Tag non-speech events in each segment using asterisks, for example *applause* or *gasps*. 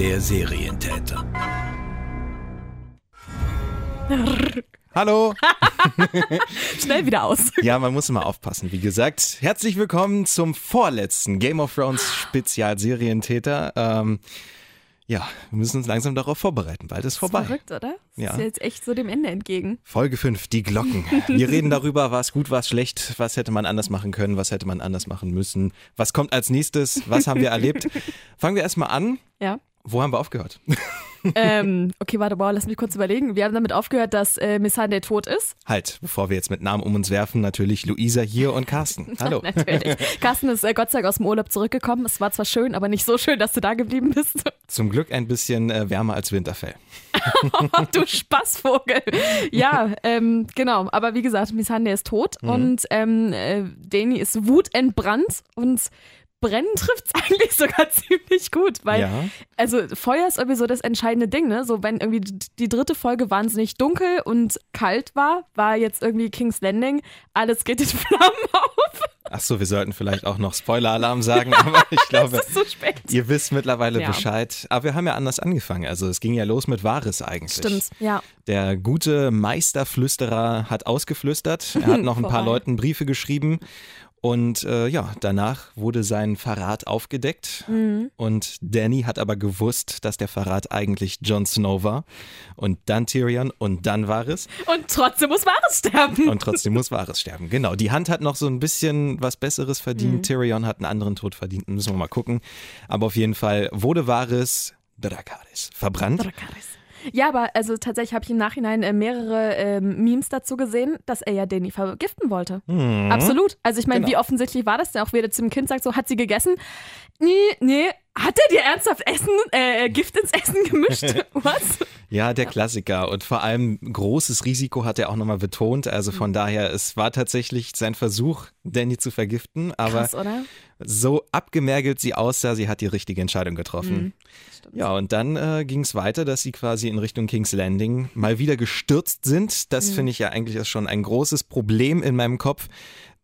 der Serientäter. Hallo. *laughs* Schnell wieder aus. Ja, man muss immer aufpassen. Wie gesagt, herzlich willkommen zum vorletzten Game of Thrones Spezial Serientäter. Ähm, ja, wir müssen uns langsam darauf vorbereiten. Bald ist vorbei. Verrückt, oder? Das Ja. ist jetzt echt so dem Ende entgegen. Folge 5, die Glocken. Wir reden darüber, was gut, was schlecht, was hätte man anders machen können, was hätte man anders machen müssen, was kommt als nächstes, was haben wir erlebt. *laughs* Fangen wir erstmal an. Ja. Wo haben wir aufgehört? *laughs* ähm, okay, warte, wow, lass mich kurz überlegen. Wir haben damit aufgehört, dass äh, Missandei tot ist. Halt, bevor wir jetzt mit Namen um uns werfen, natürlich Luisa hier und Carsten. *laughs* Hallo. Natürlich. Carsten ist äh, Gott sei Dank aus dem Urlaub zurückgekommen. Es war zwar schön, aber nicht so schön, dass du da geblieben bist. *laughs* Zum Glück ein bisschen äh, wärmer als Winterfell. du Spaßvogel. Ja, ähm, genau. Aber wie gesagt, Missandei ist tot Mhm. und ähm, äh, Dani ist wutentbrannt und Brennen trifft es *laughs* eigentlich sogar ziemlich gut, weil Ja. also Feuer ist irgendwie so das entscheidende Ding, ne? So wenn irgendwie die dritte Folge wahnsinnig dunkel und kalt war, war jetzt irgendwie King's Landing, alles geht in Flammen *laughs* auf. Ach so, wir sollten vielleicht auch noch Spoiler-Alarm sagen, *laughs* aber ich glaube, so spät. ihr wisst mittlerweile Ja. Bescheid. Aber wir haben ja anders angefangen. Also es ging ja los mit Varys eigentlich. Stimmt, ja. Der gute Meisterflüsterer hat ausgeflüstert. Er hat noch ein paar. Leuten Briefe geschrieben. Und äh, ja, danach wurde sein Verrat aufgedeckt. Mhm. Und Danny hat aber gewusst, dass der Verrat eigentlich Jon Snow war. Und dann Tyrion und dann Varys. Und trotzdem muss Varys sterben. Und trotzdem muss Varys sterben. Genau. Die Hand hat noch so ein bisschen was Besseres verdient. Mhm. Tyrion hat einen anderen Tod verdient. Müssen wir mal gucken. Aber auf jeden Fall wurde Varys Dracarys verbrannt. Dracarys. Ja, aber also tatsächlich habe ich im Nachhinein äh, mehrere ähm, Memes dazu gesehen, dass er ja Dani vergiften wollte. Mhm. Absolut. Also ich meine, Genau. wie offensichtlich war das denn auch, wie er zu dem Kind sagt, so hat sie gegessen? Nee, nee. Hat er dir ernsthaft Essen, äh, Gift ins Essen gemischt? *laughs* Was? Ja, der Klassiker. Und vor allem großes Risiko hat er auch nochmal betont. Also Mhm. von daher, es war tatsächlich sein Versuch, Danny zu vergiften. Aber Krass, oder? so abgemergelt sie aussah, sie hat die richtige Entscheidung getroffen. Stimmt. Ja, und dann äh, ging es weiter, dass sie quasi in Richtung King's Landing mal wieder gestürzt sind. Das finde ich ja eigentlich ist schon ein großes Problem in meinem Kopf.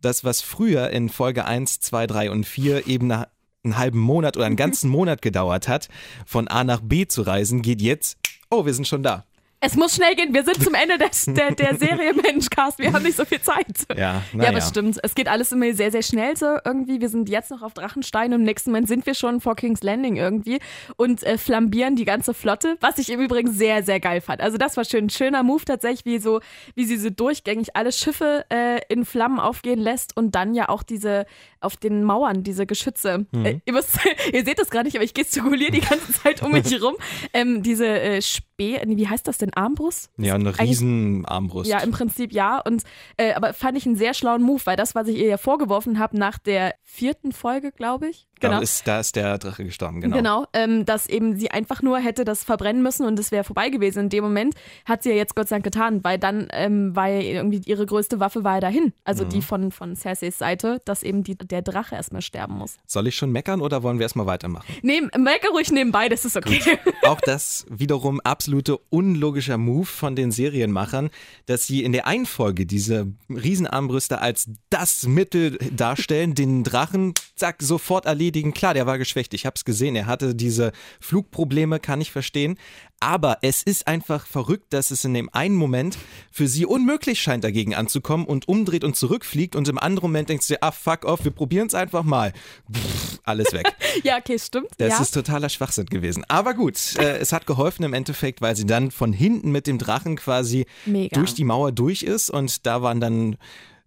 Das, was früher in Folge 1, 2, 3 und 4 eben nach einen halben Monat oder einen *laughs* ganzen Monat gedauert hat, von A nach B zu reisen, geht jetzt, oh, wir sind schon da. Es muss schnell gehen. Wir sind zum Ende des, der, der *laughs* Serie Menschcast. Wir haben nicht so viel Zeit. Ja, Ja, naja. aber es stimmt. Es geht alles immer sehr, sehr schnell so irgendwie. Wir sind jetzt noch auf Drachenstein und im nächsten Moment sind wir schon vor King's Landing irgendwie und äh, flambieren die ganze Flotte, was ich im Übrigen sehr, sehr geil fand. Also das war schön. Ein schöner Move tatsächlich, wie so, wie sie so durchgängig alle Schiffe äh, in Flammen aufgehen lässt und dann ja auch diese auf den Mauern, diese Geschütze. Äh, ihr, müsst, *laughs* ihr seht das gerade nicht, aber ich gestikuliere die ganze Zeit um mich *laughs* herum. Ähm, diese äh, Nee, wie heißt das denn? Armbrust? Ja, eine Riesenarmbrust. Ja, im Prinzip ja. Und äh, aber fand ich einen sehr schlauen Move, weil das, was ich ihr ja vorgeworfen habe nach der vierten Folge, glaube ich. da, Genau. ist, da ist der Drache gestorben, genau. Genau, ähm, dass eben sie einfach nur hätte das verbrennen müssen und es wäre vorbei gewesen. In dem Moment hat sie ja jetzt Gott sei Dank getan, weil dann ähm, war ja irgendwie ihre größte Waffe war ja dahin. Also Mhm. die von, von Cerseis Seite, dass eben die, der Drache erstmal sterben muss. Soll ich schon meckern oder wollen wir erstmal weitermachen? Nehm, merke ruhig nebenbei, das ist okay. Auch das wiederum *laughs* absolute unlogischer Move von den Serienmachern, dass sie in der einen Folge diese Riesenarmbrüste als das Mittel darstellen, den Drachen, zack, sofort erledigen. Klar, der war geschwächt, ich hab's gesehen, er hatte diese Flugprobleme, kann ich verstehen. Aber es ist einfach verrückt, dass es in dem einen Moment für sie unmöglich scheint, dagegen anzukommen und umdreht und zurückfliegt und im anderen Moment denkst du, ah, fuck off, wir probieren es einfach mal. Pff, alles weg. *laughs* ja, okay, stimmt. Das ja. ist totaler Schwachsinn gewesen. Aber gut, äh, es hat geholfen im Endeffekt, weil sie dann von hinten mit dem Drachen quasi Mega. durch die Mauer durch ist und da waren dann,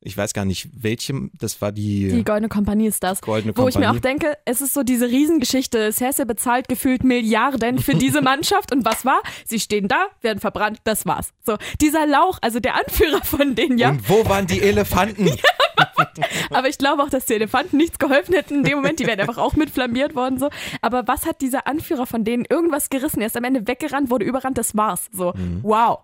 ich weiß gar nicht, welche, das war die, Die Goldene Kompanie ist das. Goldene Wo ich mir Kompanie. auch denke, es ist so diese Riesengeschichte. Cersei bezahlt gefühlt Milliarden für diese *laughs* Mannschaft. Und was war? Sie stehen da, werden verbrannt, das war's. So, dieser Lauch, also der Anführer von denen, ja. Und wo waren die Elefanten? *laughs* *laughs* *laughs* Aber ich glaube auch, dass die Elefanten nichts geholfen hätten in dem Moment. Die wären einfach auch mit flambiert worden. So. Aber was hat dieser Anführer von denen irgendwas gerissen? Er ist am Ende weggerannt, wurde überrannt, das war's. So, Mhm. wow.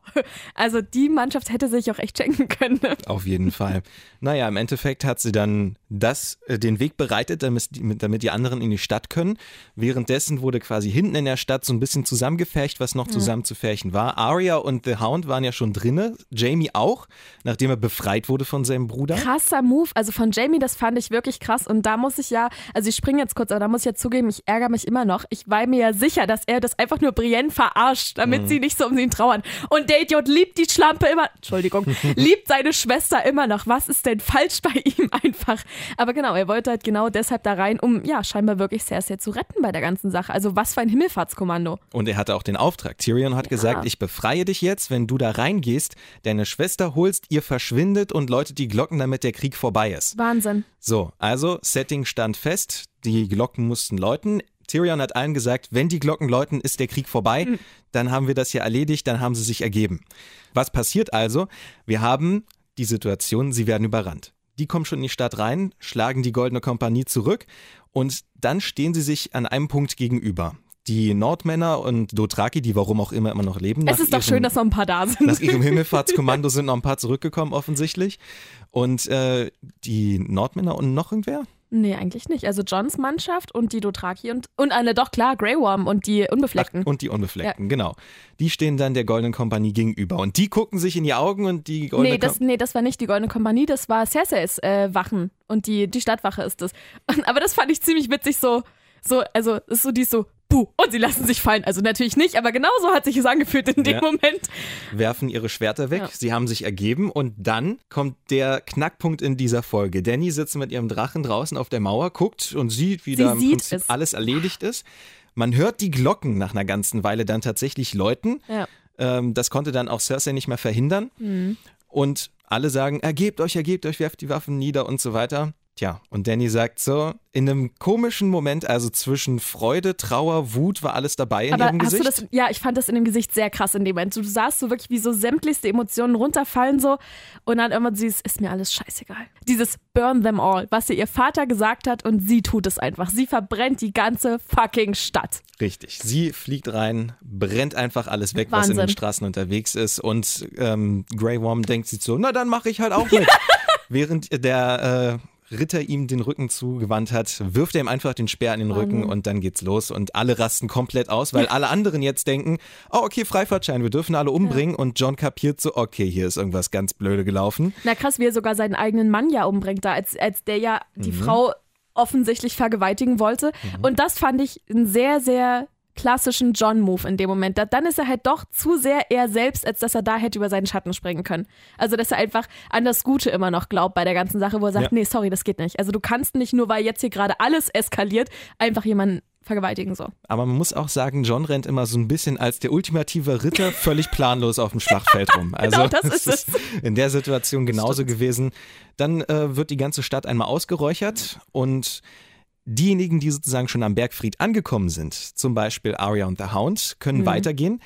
Also die Mannschaft hätte sich auch echt schenken können. Auf jeden Fall. Naja, im Endeffekt hat sie dann das, äh, den Weg bereitet, damit die, damit die anderen in die Stadt können. Währenddessen wurde quasi hinten in der Stadt so ein bisschen zusammengefecht, was noch zusammen zu färchen war. Arya und The Hound waren ja schon drinne, Jamie auch, nachdem er befreit wurde von seinem Bruder. Krasser Move. Also also von Jamie, das fand ich wirklich krass. Und da muss ich ja, also ich springe jetzt kurz, aber da muss ich ja zugeben, ich ärgere mich immer noch. Ich war mir ja sicher, dass er das einfach nur Brienne verarscht, damit mhm. sie nicht so um ihn trauern. Und der Idiot liebt die Schlampe immer, Entschuldigung, *laughs* liebt seine Schwester immer noch. Was ist denn falsch bei ihm einfach? Aber genau, er wollte halt genau deshalb da rein, um ja scheinbar wirklich Cersei zu retten bei der ganzen Sache. Also was für ein Himmelfahrtskommando. Und er hatte auch den Auftrag. Tyrion hat ja. gesagt, ich befreie dich jetzt, wenn du da reingehst, deine Schwester holst, ihr verschwindet und läutet die Glocken, damit der Krieg vorbei ist. Wahnsinn. So, also Setting stand fest, die Glocken mussten läuten. Tyrion hat allen gesagt, wenn die Glocken läuten, ist der Krieg vorbei. Mhm. Dann haben wir das hier erledigt, dann haben sie sich ergeben. Was passiert also? Wir haben die Situation, sie werden überrannt. Die kommen schon in die Stadt rein, schlagen die Goldene Kompanie zurück und dann stehen sie sich an einem Punkt gegenüber die Nordmänner und Dothraki, die warum auch immer immer noch leben. Es ist doch schön, dass noch ein paar da sind. Nach ihrem Himmelfahrtskommando sind noch ein paar zurückgekommen, offensichtlich. Und äh, die Nordmänner und noch irgendwer? Nee, eigentlich nicht. Also Johns Mannschaft und die Dothraki und, und eine, doch klar, Grey Worm und die Unbefleckten. Ach, und die Unbefleckten, ja. genau. Die stehen dann der Goldenen Kompanie gegenüber und die gucken sich in die Augen und die Goldene nee, das, nee, das war nicht die Goldene Kompanie, das war Cerseis äh, Wachen und die, die Stadtwache ist das. *laughs* Aber das fand ich ziemlich witzig so, so, also ist so die so, puh, und sie lassen sich fallen. Also natürlich nicht, aber genauso hat sich es angefühlt in dem ja. Moment. Werfen ihre Schwerter weg, ja. sie haben sich ergeben und dann kommt der Knackpunkt in dieser Folge. Danny sitzt mit ihrem Drachen draußen auf der Mauer, guckt und sieht, wie sie da im Prinzip es. alles erledigt ist. Man hört die Glocken nach einer ganzen Weile dann tatsächlich läuten. Ja. Ähm, das konnte dann auch Cersei nicht mehr verhindern. Mhm. Und alle sagen, ergebt euch, ergebt euch, werft die Waffen nieder und so weiter. Tja, und Danny sagt so, in einem komischen Moment, also zwischen Freude, Trauer, Wut, war alles dabei in Aber ihrem Gesicht. Das, ja, ich fand das in dem Gesicht sehr krass in dem Moment. Du sahst so wirklich, wie so sämtlichste Emotionen runterfallen so und dann immer dieses, ist mir alles scheißegal. Dieses Burn them all, was ihr ihr Vater gesagt hat und sie tut es einfach. Sie verbrennt die ganze fucking Stadt. Richtig. Sie fliegt rein, brennt einfach alles weg, Wahnsinn. was in den Straßen unterwegs ist und ähm, Grey Worm denkt sich so, na dann mache ich halt auch *laughs* mit. Während der äh, Ritter ihm den Rücken zugewandt hat, wirft er ihm einfach den Speer an den Rücken oh und dann geht's los und alle rasten komplett aus, weil *laughs* alle anderen jetzt denken, oh okay, Freifahrtschein, wir dürfen alle umbringen ja. und John kapiert so, okay, hier ist irgendwas ganz blöde gelaufen. Na krass, wie er sogar seinen eigenen Mann ja umbringt, da als, als der ja die mhm. Frau offensichtlich vergewaltigen wollte. Mhm. Und das fand ich ein sehr, sehr klassischen John-Move in dem Moment. dann ist er halt doch zu sehr er selbst, als dass er da hätte über seinen Schatten springen können. Also, dass er einfach an das Gute immer noch glaubt bei der ganzen Sache, wo er sagt, ja. nee, sorry, das geht nicht. Also, du kannst nicht nur, weil jetzt hier gerade alles eskaliert, einfach jemanden vergewaltigen so. Aber man muss auch sagen, John rennt immer so ein bisschen als der ultimative Ritter völlig planlos auf dem Schlachtfeld rum. *laughs* Also genau, das ist es. in der Situation genauso Stimmt. gewesen. Dann äh, wird die ganze Stadt einmal ausgeräuchert und Diejenigen, die sozusagen schon am Bergfried angekommen sind, zum Beispiel Arya und the Hound, können mhm. weitergehen.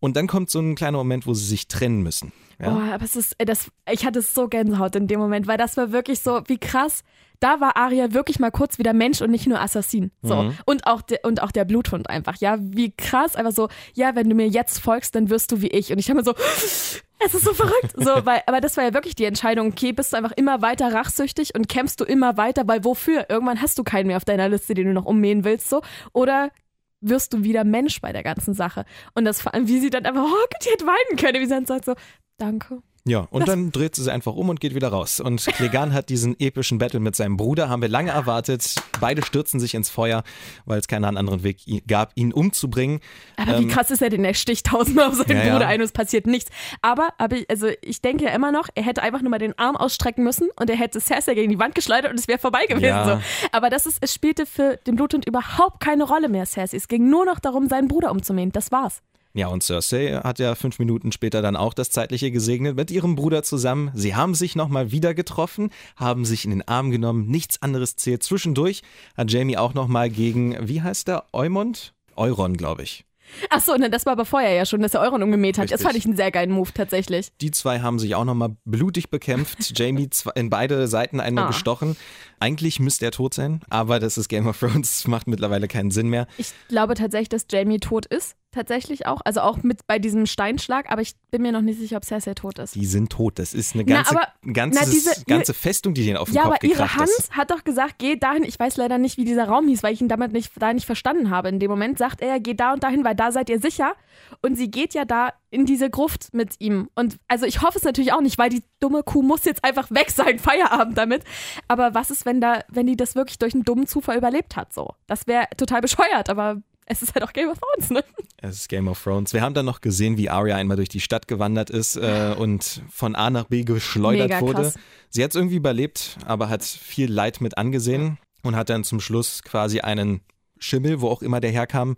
Und dann kommt so ein kleiner Moment, wo sie sich trennen müssen. Ja? Oh, aber es ist, das, ich hatte so Gänsehaut in dem Moment, weil das war wirklich so, wie krass. Da war Arya wirklich mal kurz wieder Mensch und nicht nur Assassin. So. Mhm. Und, auch de, und auch der Bluthund einfach, ja. Wie krass, einfach so, ja, wenn du mir jetzt folgst, dann wirst du wie ich. Und ich habe mir so, *gasps* es ist so verrückt. So, *laughs* weil, aber das war ja wirklich die Entscheidung, okay, bist du einfach immer weiter rachsüchtig und kämpfst du immer weiter, weil wofür? Irgendwann hast du keinen mehr auf deiner Liste, den du noch ummähen willst, so. Oder wirst du wieder Mensch bei der ganzen Sache. Und das vor allem, wie sie dann einfach, oh, die hätte weinen können, wie sie dann sagt so, danke. Ja, und das dann dreht sie sich einfach um und geht wieder raus. Und Clegane hat diesen epischen Battle mit seinem Bruder, haben wir lange erwartet. Beide stürzen sich ins Feuer, weil es keinen anderen Weg gab, ihn umzubringen. Aber ähm, wie krass ist er denn? Er sticht tausendmal auf seinen ja, Bruder ein und es passiert nichts. Aber, aber also ich denke ja immer noch, er hätte einfach nur mal den Arm ausstrecken müssen und er hätte Cersei gegen die Wand geschleudert und es wäre vorbei gewesen. Ja. So. Aber das ist, es spielte für den Bluthund überhaupt keine Rolle mehr, Cersei. Es ging nur noch darum, seinen Bruder umzumähen. Das war's. Ja, und Cersei hat ja fünf Minuten später dann auch das Zeitliche gesegnet mit ihrem Bruder zusammen. Sie haben sich nochmal wieder getroffen, haben sich in den Arm genommen, nichts anderes zählt. Zwischendurch hat Jamie auch nochmal gegen, wie heißt der, Eumond? Euron, glaube ich. Ach so, ne, das war aber vorher ja schon, dass er Euron umgemäht hat. Richtig. Das fand ich einen sehr geilen Move tatsächlich. Die zwei haben sich auch nochmal blutig bekämpft. *laughs* Jamie in beide Seiten einmal ah. gestochen. Eigentlich müsste er tot sein, aber das ist Game of Thrones, *laughs* macht mittlerweile keinen Sinn mehr. Ich glaube tatsächlich, dass Jamie tot ist tatsächlich auch. Also auch mit bei diesem Steinschlag, aber ich bin mir noch nicht sicher, ob Cersei tot ist. Die sind tot. Das ist eine ganze, Na, aber- ganzes, na, diese- ganze Festung, die denen auf den Ja, Kopf aber ihre gekracht Hand ist. hat doch gesagt, geh dahin. Ich weiß leider nicht, wie dieser Raum hieß, weil ich ihn damit nicht, da nicht verstanden habe. In dem Moment sagt er, geh da und dahin, weil da seid ihr sicher. Und sie geht ja da in diese Gruft mit ihm. Und also ich hoffe es natürlich auch nicht, weil die dumme Kuh muss jetzt einfach weg sein, *laughs* Feierabend damit. Aber was ist, wenn da, wenn die das wirklich durch einen dummen Zufall überlebt hat? So, das wäre total bescheuert. Aber es ist halt auch Game of Thrones, ne? Es ist Game of Thrones. Wir haben dann noch gesehen, wie Arya einmal durch die Stadt gewandert ist äh, und von A nach B geschleudert Mega wurde. krass. Sie hat es irgendwie überlebt, aber hat viel Leid mit angesehen und hat dann zum Schluss quasi einen Schimmel, wo auch immer der herkam,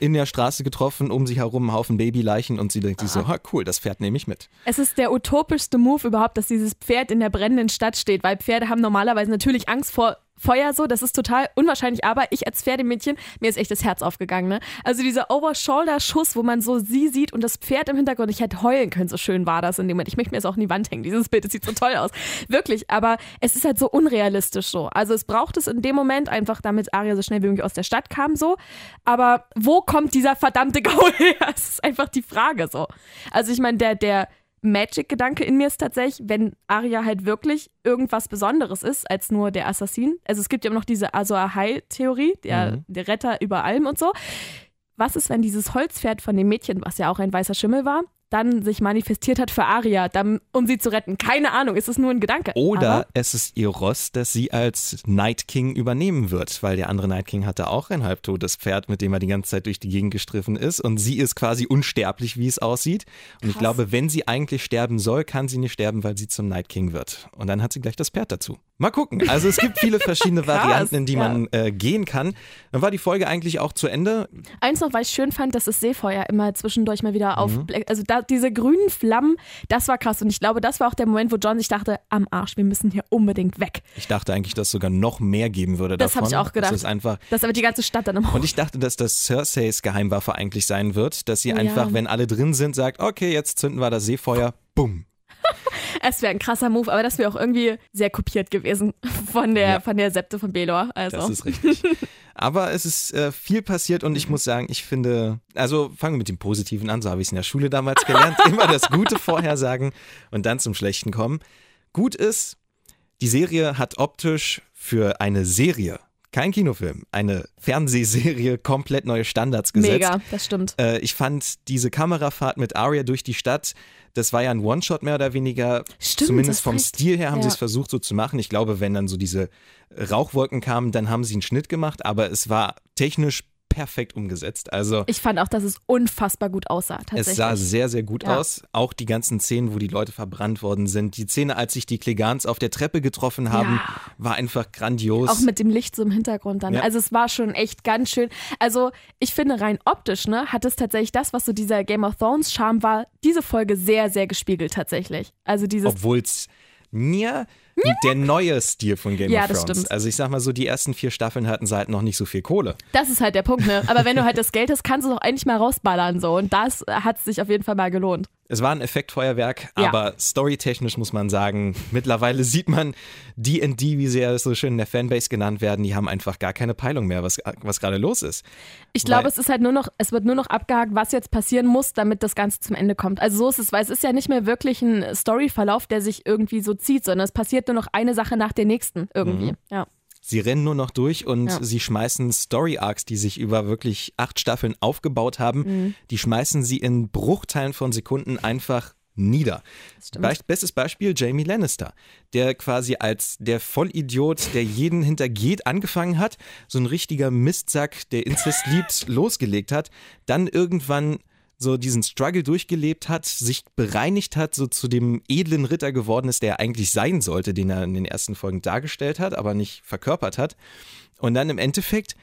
in der Straße getroffen, um sich herum einen Haufen Babyleichen und sie denkt sich so, ha cool, das Pferd nehme ich mit. Es ist der utopischste Move überhaupt, dass dieses Pferd in der brennenden Stadt steht, weil Pferde haben normalerweise natürlich Angst vor Feuer so, das ist total unwahrscheinlich, aber ich als Pferdemädchen, mir ist echt das Herz aufgegangen, ne? Also dieser Over-Shoulder-Schuss, wo man so sie sieht und das Pferd im Hintergrund, ich hätte heulen können, so schön war das in dem Moment. Ich möchte mir das auch in die Wand hängen, dieses Bild, das sieht so toll aus. Wirklich, aber es ist halt so unrealistisch so. Also es braucht es in dem Moment einfach, damit Arya so schnell wie möglich aus der Stadt kam so, aber wo kommt dieser verdammte Gaul *laughs* her? Das ist einfach die Frage so. Also ich meine, der, der Magic-Gedanke in mir ist tatsächlich, wenn Arya halt wirklich irgendwas Besonderes ist als nur der Assassin. Also es gibt ja immer noch diese Azor Ahai-Theorie, der, Mhm. der Retter über allem und so. Was ist, wenn dieses Holzpferd von dem Mädchen, was ja auch ein weißer Schimmel war, dann sich manifestiert hat für Arya, dann, um sie zu retten? Keine Ahnung, ist es nur ein Gedanke. Oder Aber es ist ihr Ross, das sie als Night King übernehmen wird, weil der andere Night King hatte auch ein halbtotes Pferd, mit dem er die ganze Zeit durch die Gegend gestriffen ist und sie ist quasi unsterblich, wie es aussieht. Und ich Krass. glaube, wenn sie eigentlich sterben soll, kann sie nicht sterben, weil sie zum Night King wird. Und dann hat sie gleich das Pferd dazu. Mal gucken. Also es gibt viele verschiedene *laughs* Varianten, in die ja. man äh, gehen kann. Dann war die Folge eigentlich auch zu Ende. Eins noch, weil ich schön fand, dass das Seefeuer immer zwischendurch mal wieder auf. Mhm. Also da, diese grünen Flammen, das war krass. Und ich glaube, das war auch der Moment, wo John sich dachte, am Arsch, wir müssen hier unbedingt weg. Ich dachte eigentlich, dass es sogar noch mehr geben würde Das davon. hab ich auch gedacht. Das ist einfach Das ist aber die ganze Stadt dann im Und ich dachte, dass das Cerseis Geheimwaffe eigentlich sein wird, dass sie ja. einfach, wenn alle drin sind, sagt, okay, jetzt zünden wir das Seefeuer, bumm. *laughs* Es wäre ein krasser Move, aber das wäre auch irgendwie sehr kopiert gewesen von der, Ja. von der Septe von Belor. Also. Das ist richtig. *laughs* Aber es ist äh, viel passiert und ich muss sagen, ich finde, also fangen wir mit dem Positiven an, so habe ich es in der Schule damals gelernt, immer das Gute *laughs* vorhersagen und dann zum Schlechten kommen. Gut ist, die Serie hat optisch für eine Serie, kein Kinofilm, eine Fernsehserie *laughs* komplett neue Standards gesetzt. Mega, das stimmt. Äh, ich fand diese Kamerafahrt mit Arya durch die Stadt, das war ja ein One-Shot mehr oder weniger. Stimmt, Zumindest vom recht. Stil her haben Ja. sie es versucht so zu machen. Ich glaube, wenn dann so diese Rauchwolken kamen, dann haben sie einen Schnitt gemacht, aber es war technisch perfekt umgesetzt. Also Ich fand auch, dass es unfassbar gut aussah, es sah sehr, sehr gut Ja. aus. Auch die ganzen Szenen, wo die Leute verbrannt worden sind. Die Szene, als sich die Klegans auf der Treppe getroffen haben, Ja. war einfach grandios. Auch mit dem Licht so im Hintergrund dann. Ja. Also es war schon echt ganz schön. Also ich finde rein optisch, ne, hat es tatsächlich das, was so dieser Game of Thrones Charme war, diese Folge sehr, sehr gespiegelt tatsächlich. Also dieses, Obwohl es mir der neue Stil von Game Ja, of das Thrones. stimmt. Also ich sag mal so, die ersten vier Staffeln hatten sie halt noch nicht so viel Kohle. das ist halt der Punkt, ne. Aber wenn du halt das Geld hast, kannst du es auch eigentlich mal rausballern so. Und das hat sich auf jeden Fall mal gelohnt. Es war ein Effektfeuerwerk, Ja. aber storytechnisch muss man sagen, mittlerweile sieht man D&D, wie sie ja so schön in der Fanbase genannt werden, die haben einfach gar keine Peilung mehr, was, was gerade los ist. Ich glaube, es ist halt nur noch, es wird nur noch abgehakt, was jetzt passieren muss, damit das Ganze zum Ende kommt. Also so ist es, weil es ist ja nicht mehr wirklich ein Storyverlauf, der sich irgendwie so zieht, sondern es passiert nur noch eine Sache nach der nächsten irgendwie. Ja. Sie rennen nur noch durch und Ja. sie schmeißen Story-Arcs, die sich über wirklich acht Staffeln aufgebaut haben, Mhm. die schmeißen sie in Bruchteilen von Sekunden einfach nieder. bestes Beispiel Jamie Lannister, der quasi als der Vollidiot, der jeden hintergeht, angefangen hat, so ein richtiger Mistsack, der Inzest liebt, *laughs* losgelegt hat, dann irgendwann so diesen Struggle durchgelebt hat, sich bereinigt hat, so zu dem edlen Ritter geworden ist, der er eigentlich sein sollte, den er in den ersten Folgen dargestellt hat, aber nicht verkörpert hat. Und dann im Endeffekt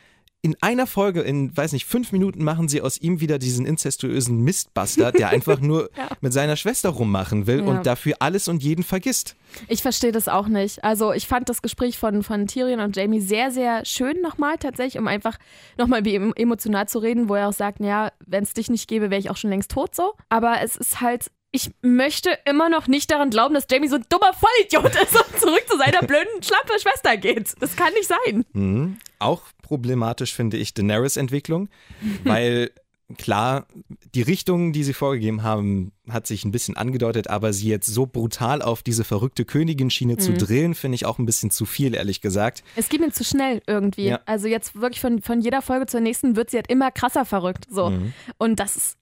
in einer Folge, in, weiß nicht, fünf Minuten machen sie aus ihm wieder diesen inzestuösen Mistbastard, der einfach nur *laughs* Ja. mit seiner Schwester rummachen will Ja. und dafür alles und jeden vergisst. Ich verstehe das auch nicht. Also ich fand das Gespräch von, von Tyrion und Jamie sehr, sehr schön nochmal tatsächlich, um einfach nochmal emotional zu reden, wo er auch sagt, ja, wenn es dich nicht gäbe, wäre ich auch schon längst tot so. Aber es ist halt, ich möchte immer noch nicht daran glauben, dass Jamie so ein dummer Vollidiot ist und zurück zu seiner blöden, schlappe Schwester geht. Das kann nicht sein. Mhm. Auch problematisch finde ich Daenerys Entwicklung, weil klar, die Richtung, die sie vorgegeben haben, hat sich ein bisschen angedeutet, aber sie jetzt so brutal auf diese verrückte Königin-Schiene mhm. zu drillen, finde ich auch ein bisschen zu viel, ehrlich gesagt. Es geht mir zu schnell irgendwie. Ja. Also jetzt wirklich von, von jeder Folge zur nächsten wird sie halt immer krasser verrückt. So. Mhm. Und das ist.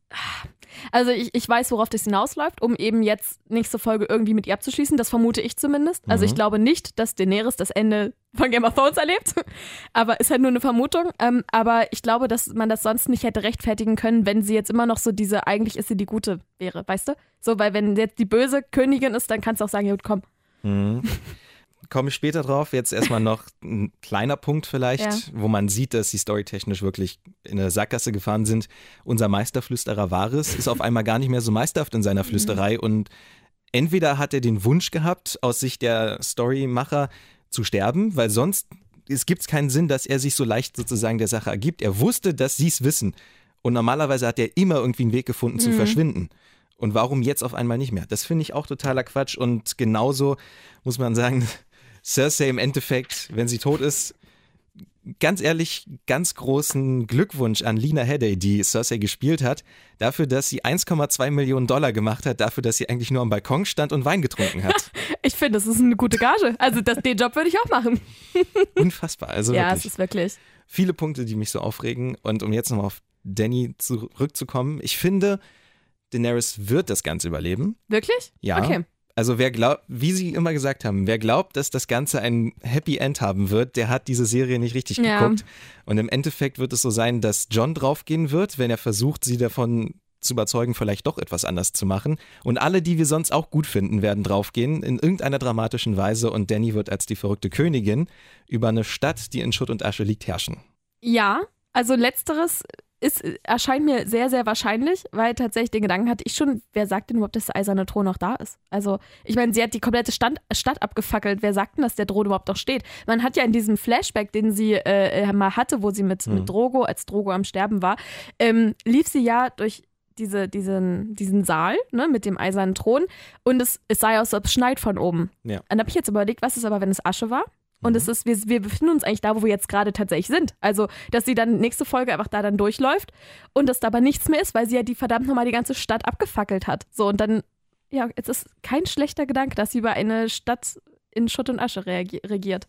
Also ich, ich weiß, worauf das hinausläuft, um eben jetzt nächste Folge irgendwie mit ihr abzuschließen. Das vermute ich zumindest. Also mhm. ich glaube nicht, dass Daenerys das Ende von Game of Thrones erlebt. *laughs* aber ist halt nur eine Vermutung. Ähm, aber ich glaube, dass man das sonst nicht hätte rechtfertigen können, wenn sie jetzt immer noch so diese, eigentlich ist sie die Gute wäre, weißt du? So, weil wenn jetzt die böse Königin ist, dann kannst du auch sagen, gut, komm. Mhm. *laughs* komme ich später drauf. Jetzt erstmal noch ein kleiner Punkt vielleicht, ja. wo man sieht, dass sie storytechnisch wirklich in eine Sackgasse gefahren sind. Unser Meisterflüsterer Varys ist auf einmal gar nicht mehr so meisterhaft in seiner Flüsterei mhm. und entweder hat er den Wunsch gehabt, aus Sicht der Storymacher zu sterben, weil sonst es gibt keinen Sinn, dass er sich so leicht sozusagen der Sache ergibt. Er wusste, dass sie es wissen. Und normalerweise hat er immer irgendwie einen Weg gefunden zu mhm. verschwinden. Und warum jetzt auf einmal nicht mehr? Das finde ich auch totaler Quatsch. Und genauso muss man sagen, Cersei im Endeffekt, wenn sie tot ist, ganz ehrlich, ganz großen Glückwunsch an Lina Headey, die Cersei gespielt hat, dafür, dass sie 1,2 Millionen Dollar gemacht hat, dafür, dass sie eigentlich nur am Balkon stand und Wein getrunken hat. *laughs* ich finde, das ist eine gute Gage. Also das, den Job würde ich auch machen. *laughs* Unfassbar. Also ja, wirklich. es ist wirklich. Viele Punkte, die mich so aufregen. Und um jetzt nochmal auf Danny zurückzukommen, ich finde, Daenerys wird das Ganze überleben. Wirklich? Ja. Okay. Also wer glaubt, wie Sie immer gesagt haben, wer glaubt, dass das Ganze ein Happy End haben wird, der hat diese Serie nicht richtig ja. geguckt. Und im Endeffekt wird es so sein, dass John draufgehen wird, wenn er versucht, sie davon zu überzeugen, vielleicht doch etwas anders zu machen. Und alle, die wir sonst auch gut finden, werden draufgehen in irgendeiner dramatischen Weise und Danny wird als die verrückte Königin über eine Stadt, die in Schutt und Asche liegt, herrschen. Ja, also letzteres ist, erscheint mir sehr, sehr wahrscheinlich, weil tatsächlich den Gedanken hatte ich schon, wer sagt denn überhaupt, dass der eiserne Thron noch da ist? Also, ich meine, sie hat die komplette Stand, Stadt abgefackelt. Wer sagt denn, dass der Thron überhaupt noch steht? Man hat ja in diesem Flashback, den sie äh, mal hatte, wo sie mit, mhm. mit Drogo, als Drogo am Sterben war, ähm, lief sie ja durch diese, diesen, diesen Saal ne, mit dem eisernen Thron und es, es sah ja aus, als ob es schneit von oben. Ja. Und da habe ich jetzt überlegt, was ist aber, wenn es Asche war? Und es mhm. ist, wir, wir befinden uns eigentlich da, wo wir jetzt gerade tatsächlich sind. Also, dass sie dann nächste Folge einfach da dann durchläuft und dass da aber nichts mehr ist, weil sie ja die verdammt nochmal die ganze Stadt abgefackelt hat. So, und dann, ja, es ist kein schlechter Gedanke, dass sie über eine Stadt in Schutt und Asche regiert.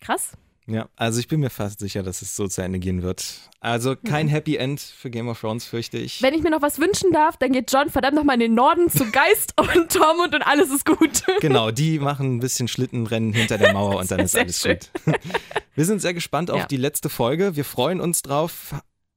Krass. Ja, also ich bin mir fast sicher, dass es so zu Ende gehen wird. Also kein mhm. Happy End für Game of Thrones, fürchte ich. Wenn ich mir noch was wünschen darf, dann geht John verdammt nochmal in den Norden zu Geist *laughs* und Tormund und alles ist gut. *laughs* Genau, die machen ein bisschen Schlittenrennen hinter der Mauer und *laughs* dann ist alles schön. gut. Wir sind sehr gespannt auf ja. die letzte Folge. Wir freuen uns drauf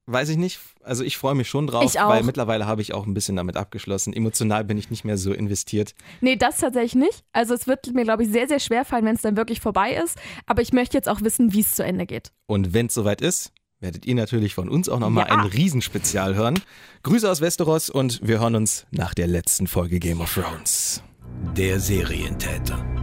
weiß ich nicht. Also ich freue mich schon drauf, weil mittlerweile habe ich auch ein bisschen damit abgeschlossen. Emotional bin ich nicht mehr so investiert. Nee, das tatsächlich nicht. Also es wird mir, glaube ich, sehr, sehr schwer fallen, wenn es dann wirklich vorbei ist. Aber ich möchte jetzt auch wissen, wie es zu Ende geht. Und wenn es soweit ist, werdet ihr natürlich von uns auch nochmal ja. ein Riesenspezial hören. Grüße aus Westeros und wir hören uns nach der letzten Folge Game of Thrones. Der Serientäter.